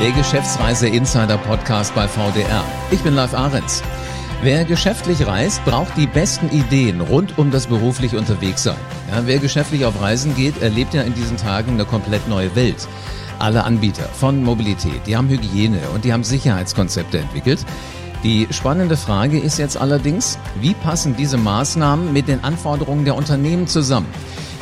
der Geschäftsreise Insider Podcast bei VDR. Ich bin Live Ahrens. Wer geschäftlich reist, braucht die besten Ideen rund um das beruflich Unterwegssein. Ja, wer geschäftlich auf Reisen geht, erlebt ja in diesen Tagen eine komplett neue Welt. Alle Anbieter von Mobilität, die haben Hygiene und die haben Sicherheitskonzepte entwickelt. Die spannende Frage ist jetzt allerdings, wie passen diese Maßnahmen mit den Anforderungen der Unternehmen zusammen?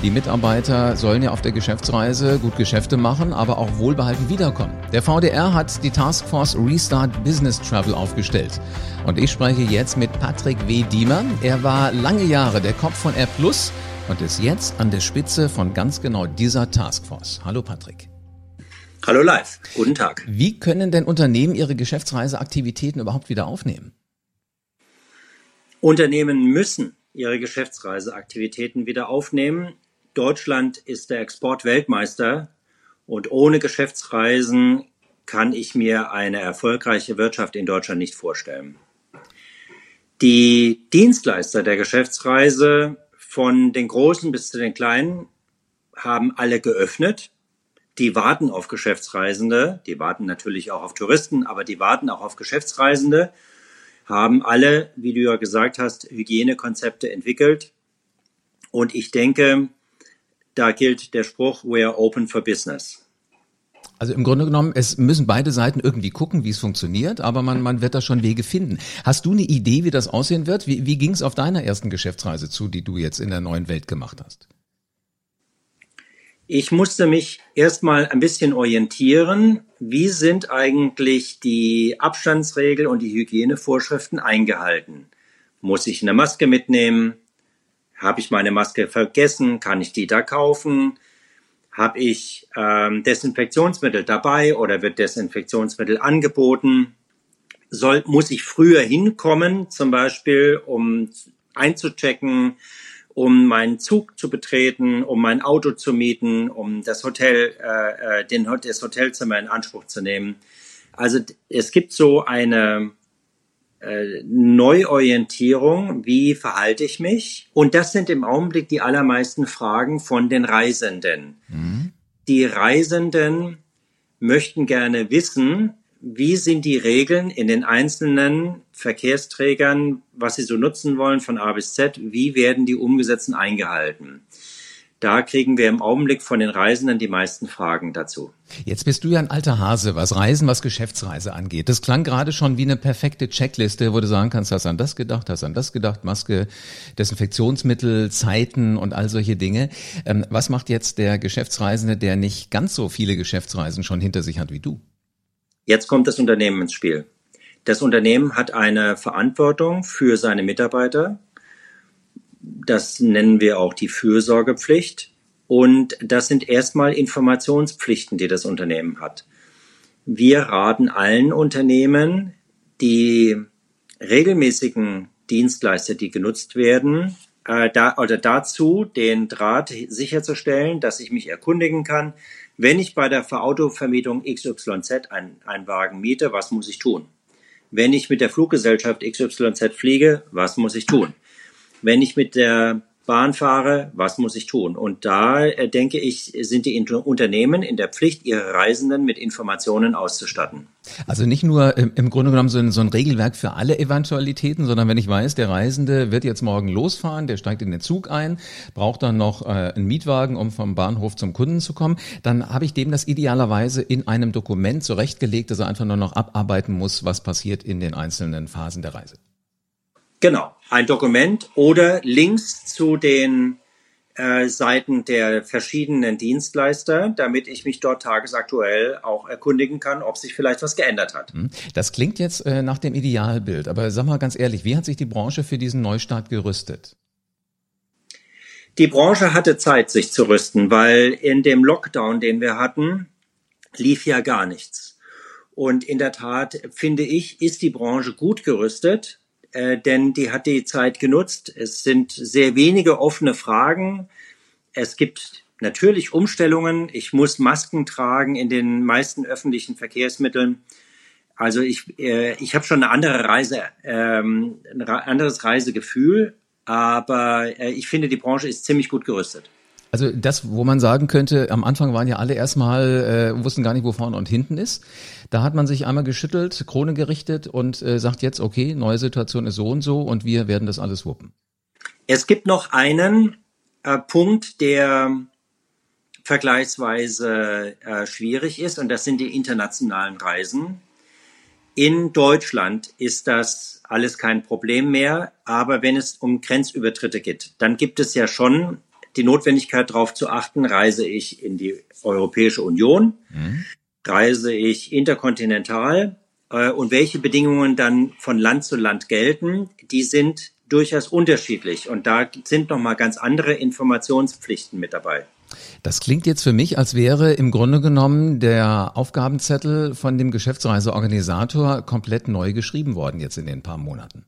Die Mitarbeiter sollen ja auf der Geschäftsreise gut Geschäfte machen, aber auch wohlbehalten wiederkommen. Der VDR hat die Taskforce Restart Business Travel aufgestellt. Und ich spreche jetzt mit Patrick W. Diemer. Er war lange Jahre der Kopf von R Plus und ist jetzt an der Spitze von ganz genau dieser Taskforce. Hallo Patrick. Hallo live, guten Tag. Wie können denn Unternehmen ihre Geschäftsreiseaktivitäten überhaupt wieder aufnehmen? Unternehmen müssen ihre Geschäftsreiseaktivitäten wieder aufnehmen. Deutschland ist der Exportweltmeister und ohne Geschäftsreisen kann ich mir eine erfolgreiche Wirtschaft in Deutschland nicht vorstellen. Die Dienstleister der Geschäftsreise von den Großen bis zu den Kleinen haben alle geöffnet. Die warten auf Geschäftsreisende, die warten natürlich auch auf Touristen, aber die warten auch auf Geschäftsreisende, haben alle, wie du ja gesagt hast, Hygienekonzepte entwickelt. Und ich denke, da gilt der Spruch, we are open for business. Also im Grunde genommen, es müssen beide Seiten irgendwie gucken, wie es funktioniert, aber man, man wird da schon Wege finden. Hast du eine Idee, wie das aussehen wird? Wie, wie ging es auf deiner ersten Geschäftsreise zu, die du jetzt in der neuen Welt gemacht hast? Ich musste mich erstmal ein bisschen orientieren. Wie sind eigentlich die Abstandsregeln und die Hygienevorschriften eingehalten? Muss ich eine Maske mitnehmen? Habe ich meine Maske vergessen? Kann ich die da kaufen? Habe ich ähm, Desinfektionsmittel dabei oder wird Desinfektionsmittel angeboten? Soll, muss ich früher hinkommen, zum Beispiel, um einzuchecken, um meinen Zug zu betreten, um mein Auto zu mieten, um das Hotel, äh, äh den, das Hotelzimmer in Anspruch zu nehmen. Also es gibt so eine äh, Neuorientierung, wie verhalte ich mich? Und das sind im Augenblick die allermeisten Fragen von den Reisenden. Mhm. Die Reisenden möchten gerne wissen, wie sind die Regeln in den einzelnen Verkehrsträgern, was sie so nutzen wollen von A bis Z, wie werden die umgesetzt und eingehalten? Da kriegen wir im Augenblick von den Reisenden die meisten Fragen dazu. Jetzt bist du ja ein alter Hase, was Reisen, was Geschäftsreise angeht. Das klang gerade schon wie eine perfekte Checkliste, wo du sagen kannst, hast an das gedacht, hast an das gedacht, Maske, Desinfektionsmittel, Zeiten und all solche Dinge. Ähm, was macht jetzt der Geschäftsreisende, der nicht ganz so viele Geschäftsreisen schon hinter sich hat wie du? Jetzt kommt das Unternehmen ins Spiel. Das Unternehmen hat eine Verantwortung für seine Mitarbeiter, das nennen wir auch die Fürsorgepflicht. Und das sind erstmal Informationspflichten, die das Unternehmen hat. Wir raten allen Unternehmen, die regelmäßigen Dienstleister, die genutzt werden, äh, da, oder dazu den Draht sicherzustellen, dass ich mich erkundigen kann, wenn ich bei der Autovermietung XYZ einen Wagen miete, was muss ich tun? Wenn ich mit der Fluggesellschaft XYZ fliege, was muss ich tun? Wenn ich mit der Bahn fahre, was muss ich tun? Und da äh, denke ich, sind die Unternehmen in der Pflicht, ihre Reisenden mit Informationen auszustatten. Also nicht nur im, im Grunde genommen so ein, so ein, Regelwerk für alle Eventualitäten, sondern wenn ich weiß, der Reisende wird jetzt morgen losfahren, der steigt in den Zug ein, braucht dann noch äh, einen Mietwagen, um vom Bahnhof zum Kunden zu kommen, dann habe ich dem das idealerweise in einem Dokument zurechtgelegt, dass er einfach nur noch abarbeiten muss, was passiert in den einzelnen Phasen der Reise. Genau, ein Dokument oder Links zu den äh, Seiten der verschiedenen Dienstleister, damit ich mich dort tagesaktuell auch erkundigen kann, ob sich vielleicht was geändert hat. Hm. Das klingt jetzt äh, nach dem Idealbild, aber sag mal ganz ehrlich, wie hat sich die Branche für diesen Neustart gerüstet? Die Branche hatte Zeit, sich zu rüsten, weil in dem Lockdown, den wir hatten, lief ja gar nichts. Und in der Tat, finde ich, ist die Branche gut gerüstet äh, denn die hat die Zeit genutzt. Es sind sehr wenige offene Fragen. Es gibt natürlich Umstellungen. Ich muss Masken tragen in den meisten öffentlichen Verkehrsmitteln. Also ich, äh, ich habe schon eine andere Reise, ähm, ein anderes Reisegefühl, aber äh, ich finde, die Branche ist ziemlich gut gerüstet. Also das, wo man sagen könnte, am Anfang waren ja alle erstmal, äh, wussten gar nicht, wo vorne und hinten ist. Da hat man sich einmal geschüttelt, Krone gerichtet und äh, sagt jetzt, okay, neue Situation ist so und so und wir werden das alles wuppen. Es gibt noch einen äh, Punkt, der vergleichsweise äh, schwierig ist und das sind die internationalen Reisen. In Deutschland ist das alles kein Problem mehr, aber wenn es um Grenzübertritte geht, dann gibt es ja schon die Notwendigkeit darauf zu achten, reise ich in die Europäische Union, mhm. reise ich interkontinental äh, und welche Bedingungen dann von Land zu Land gelten, die sind durchaus unterschiedlich und da sind noch mal ganz andere Informationspflichten mit dabei. Das klingt jetzt für mich, als wäre im Grunde genommen der Aufgabenzettel von dem Geschäftsreiseorganisator komplett neu geschrieben worden jetzt in den paar Monaten.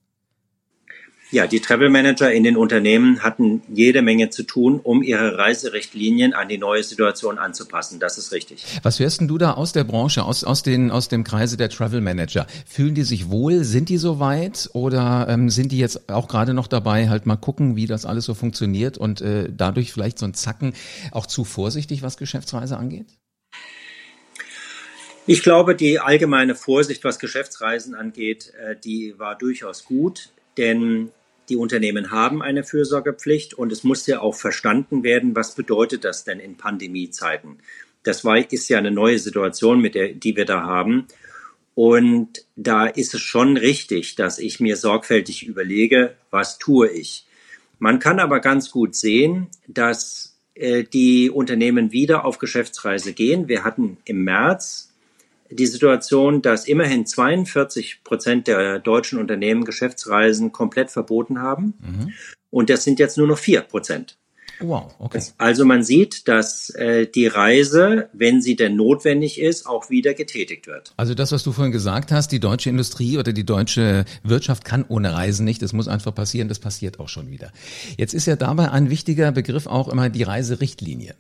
Ja, die Travel Manager in den Unternehmen hatten jede Menge zu tun, um ihre Reiserichtlinien an die neue Situation anzupassen. Das ist richtig. Was hörst denn du da aus der Branche, aus, aus, den, aus dem Kreise der Travel Manager? Fühlen die sich wohl? Sind die soweit? Oder ähm, sind die jetzt auch gerade noch dabei, halt mal gucken, wie das alles so funktioniert und äh, dadurch vielleicht so ein Zacken auch zu vorsichtig, was Geschäftsreise angeht? Ich glaube, die allgemeine Vorsicht, was Geschäftsreisen angeht, äh, die war durchaus gut, denn die Unternehmen haben eine Fürsorgepflicht und es muss ja auch verstanden werden, was bedeutet das denn in Pandemiezeiten. Das war, ist ja eine neue Situation, mit der, die wir da haben. Und da ist es schon richtig, dass ich mir sorgfältig überlege, was tue ich. Man kann aber ganz gut sehen, dass äh, die Unternehmen wieder auf Geschäftsreise gehen. Wir hatten im März die Situation, dass immerhin 42 Prozent der deutschen Unternehmen Geschäftsreisen komplett verboten haben. Mhm. Und das sind jetzt nur noch vier Prozent. Wow, okay. Also man sieht, dass äh, die Reise, wenn sie denn notwendig ist, auch wieder getätigt wird. Also das, was du vorhin gesagt hast, die deutsche Industrie oder die deutsche Wirtschaft kann ohne Reisen nicht. Das muss einfach passieren. Das passiert auch schon wieder. Jetzt ist ja dabei ein wichtiger Begriff auch immer die Reiserichtlinie.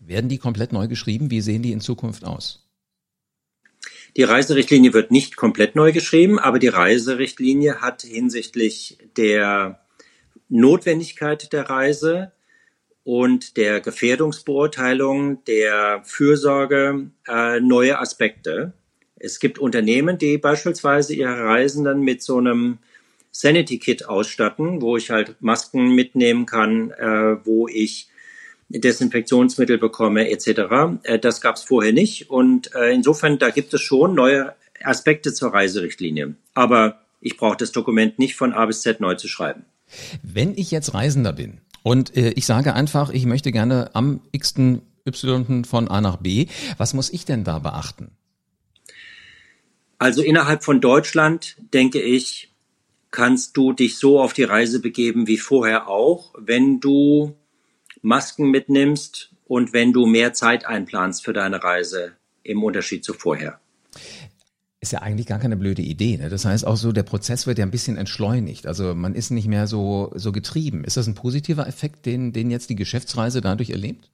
Werden die komplett neu geschrieben? Wie sehen die in Zukunft aus? Die Reiserichtlinie wird nicht komplett neu geschrieben, aber die Reiserichtlinie hat hinsichtlich der Notwendigkeit der Reise und der Gefährdungsbeurteilung, der Fürsorge äh, neue Aspekte. Es gibt Unternehmen, die beispielsweise ihre Reisenden mit so einem Sanity Kit ausstatten, wo ich halt Masken mitnehmen kann, äh, wo ich Desinfektionsmittel bekomme etc. Äh, das gab es vorher nicht und äh, insofern da gibt es schon neue Aspekte zur Reiserichtlinie. Aber ich brauche das Dokument nicht von A bis Z neu zu schreiben. Wenn ich jetzt Reisender bin und äh, ich sage einfach, ich möchte gerne am x Y von A nach B, was muss ich denn da beachten? Also innerhalb von Deutschland, denke ich, kannst du dich so auf die Reise begeben wie vorher auch, wenn du Masken mitnimmst und wenn du mehr Zeit einplanst für deine Reise im Unterschied zu vorher. Ist ja eigentlich gar keine blöde Idee. Ne? Das heißt auch so, der Prozess wird ja ein bisschen entschleunigt. Also man ist nicht mehr so, so getrieben. Ist das ein positiver Effekt, den, den jetzt die Geschäftsreise dadurch erlebt?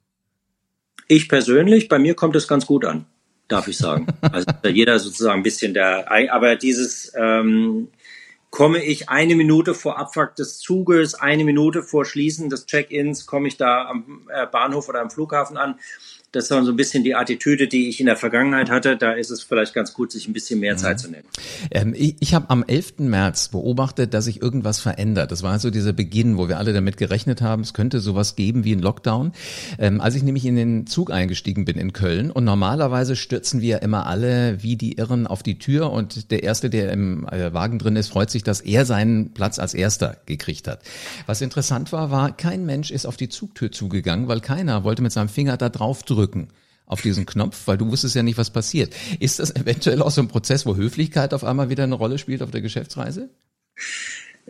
Ich persönlich, bei mir kommt es ganz gut an, darf ich sagen. Also jeder sozusagen ein bisschen der, aber dieses, ähm, komme ich eine Minute vor Abfahrt des Zuges, eine Minute vor Schließen des Check-ins, komme ich da am äh, Bahnhof oder am Flughafen an. Das war so ein bisschen die Attitüde, die ich in der Vergangenheit hatte. Da ist es vielleicht ganz gut, sich ein bisschen mehr Zeit zu nehmen. Ähm, ich ich habe am 11. März beobachtet, dass sich irgendwas verändert. Das war so dieser Beginn, wo wir alle damit gerechnet haben, es könnte sowas geben wie ein Lockdown. Ähm, als ich nämlich in den Zug eingestiegen bin in Köln und normalerweise stürzen wir immer alle wie die Irren auf die Tür und der Erste, der im äh, Wagen drin ist, freut sich, dass er seinen Platz als Erster gekriegt hat. Was interessant war, war, kein Mensch ist auf die Zugtür zugegangen, weil keiner wollte mit seinem Finger da drauf drücken drücken auf diesen Knopf, weil du wusstest ja nicht, was passiert. Ist das eventuell auch so ein Prozess, wo Höflichkeit auf einmal wieder eine Rolle spielt auf der Geschäftsreise?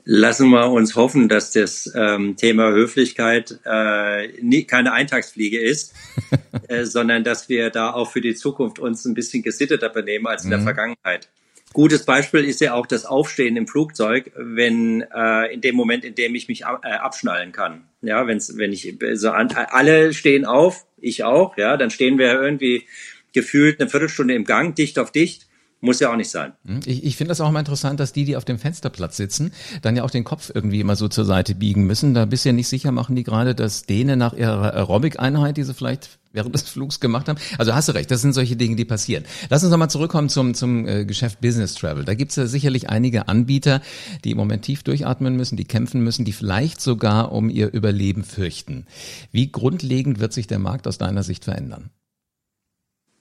Lassen wir uns hoffen, dass das ähm, Thema Höflichkeit äh, nie, keine Eintagsfliege ist, äh, sondern dass wir da auch für die Zukunft uns ein bisschen gesitteter benehmen als in der mhm. Vergangenheit. Gutes Beispiel ist ja auch das Aufstehen im Flugzeug, wenn äh, in dem Moment, in dem ich mich äh, abschnallen kann. Ja, wenn's, wenn ich so an, alle stehen auf, ich auch, ja, dann stehen wir irgendwie gefühlt eine Viertelstunde im Gang, dicht auf dicht. Muss ja auch nicht sein. Hm, ich, ich finde das auch immer interessant, dass die, die auf dem Fensterplatz sitzen, dann ja auch den Kopf irgendwie immer so zur Seite biegen müssen. Da bist du ja nicht sicher, machen die gerade das Dehne nach ihrer Aerobic-Einheit, die sie vielleicht während des Flugs gemacht haben. Also hast du recht, das sind solche Dinge, die passieren. Lass uns nochmal zurückkommen zum, zum äh, Geschäft Business Travel. Da gibt es ja sicherlich einige Anbieter, die im Moment tief durchatmen müssen, die kämpfen müssen, die vielleicht sogar um ihr Überleben fürchten. Wie grundlegend wird sich der Markt aus deiner Sicht verändern?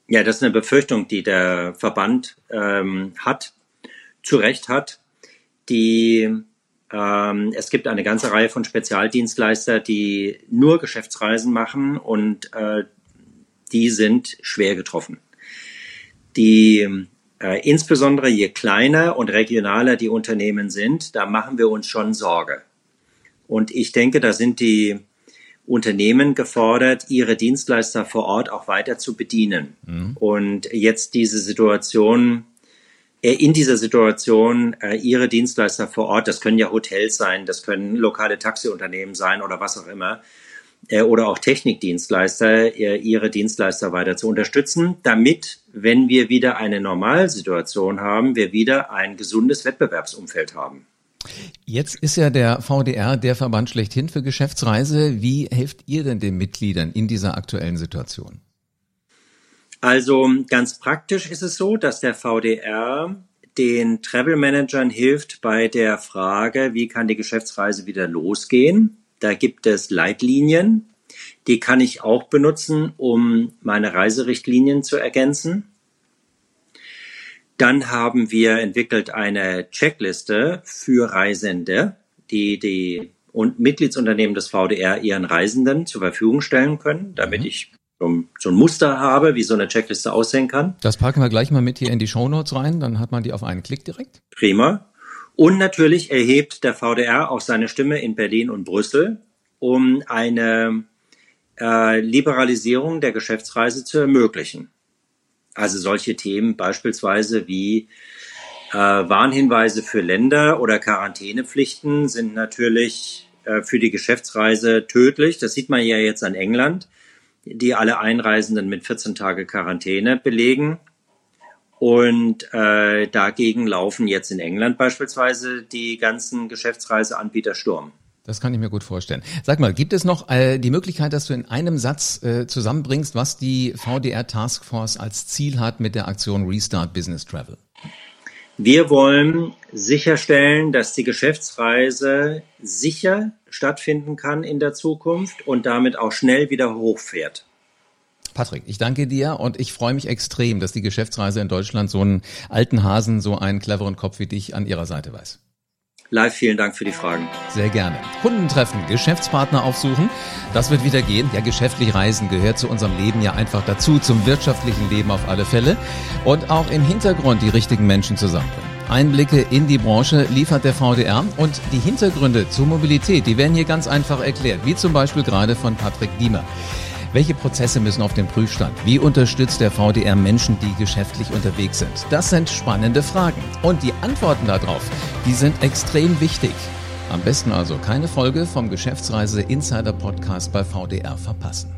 Ja, das ist eine Befürchtung, die der Verband ähm, hat, zu Recht hat. Die, ähm, es gibt eine ganze Reihe von Spezialdienstleister, die nur Geschäftsreisen machen und äh, die sind schwer getroffen. Die äh, insbesondere je kleiner und regionaler die Unternehmen sind, da machen wir uns schon Sorge. Und ich denke, da sind die Unternehmen gefordert, ihre Dienstleister vor Ort auch weiter zu bedienen. Mhm. Und jetzt diese Situation, äh, in dieser Situation äh, ihre Dienstleister vor Ort, das können ja Hotels sein, das können lokale Taxiunternehmen sein oder was auch immer, äh, oder auch Technikdienstleister, ihre Dienstleister weiter zu unterstützen, damit, wenn wir wieder eine Normalsituation haben, wir wieder ein gesundes Wettbewerbsumfeld haben. Jetzt ist ja der VDR der Verband schlechthin für Geschäftsreise. Wie helft ihr denn den Mitgliedern in dieser aktuellen Situation? Also ganz praktisch ist es so, dass der VDR den Travel Managern hilft bei der Frage, wie kann die Geschäftsreise wieder losgehen. Da gibt es Leitlinien, die kann ich auch benutzen, um meine Reiserichtlinien zu ergänzen. Dann haben wir entwickelt eine Checkliste für Reisende, die die und Mitgliedsunternehmen des VDR ihren Reisenden zur Verfügung stellen können, damit mhm. ich so ein Muster habe, wie so eine Checkliste aussehen kann. Das packen wir gleich mal mit hier in die Shownotes rein, dann hat man die auf einen Klick direkt. Prima. Und natürlich erhebt der VDR auch seine Stimme in Berlin und Brüssel, um eine äh, Liberalisierung der Geschäftsreise zu ermöglichen. Also solche Themen beispielsweise wie äh, Warnhinweise für Länder oder Quarantänepflichten sind natürlich äh, für die Geschäftsreise tödlich. Das sieht man ja jetzt an England, die alle Einreisenden mit 14 Tage Quarantäne belegen. Und äh, dagegen laufen jetzt in England beispielsweise die ganzen Geschäftsreiseanbieter Sturm. Das kann ich mir gut vorstellen. Sag mal, gibt es noch äh, die Möglichkeit, dass du in einem Satz äh, zusammenbringst, was die VDR Taskforce als Ziel hat mit der Aktion Restart Business Travel? Wir wollen sicherstellen, dass die Geschäftsreise sicher stattfinden kann in der Zukunft und damit auch schnell wieder hochfährt. Patrick, ich danke dir und ich freue mich extrem, dass die Geschäftsreise in Deutschland so einen alten Hasen, so einen cleveren Kopf wie dich an ihrer Seite weiß. Live, vielen Dank für die Fragen. Sehr gerne. Kundentreffen, Geschäftspartner aufsuchen, das wird wieder gehen. Ja, geschäftlich reisen gehört zu unserem Leben ja einfach dazu, zum wirtschaftlichen Leben auf alle Fälle. Und auch im Hintergrund die richtigen Menschen zusammenbringen. Einblicke in die Branche liefert der VDR und die Hintergründe zur Mobilität, die werden hier ganz einfach erklärt, wie zum Beispiel gerade von Patrick Diemer. Welche Prozesse müssen auf den Prüfstand? Wie unterstützt der VDR Menschen, die geschäftlich unterwegs sind? Das sind spannende Fragen. Und die Antworten darauf, die sind extrem wichtig. Am besten also keine Folge vom Geschäftsreise Insider Podcast bei VDR verpassen.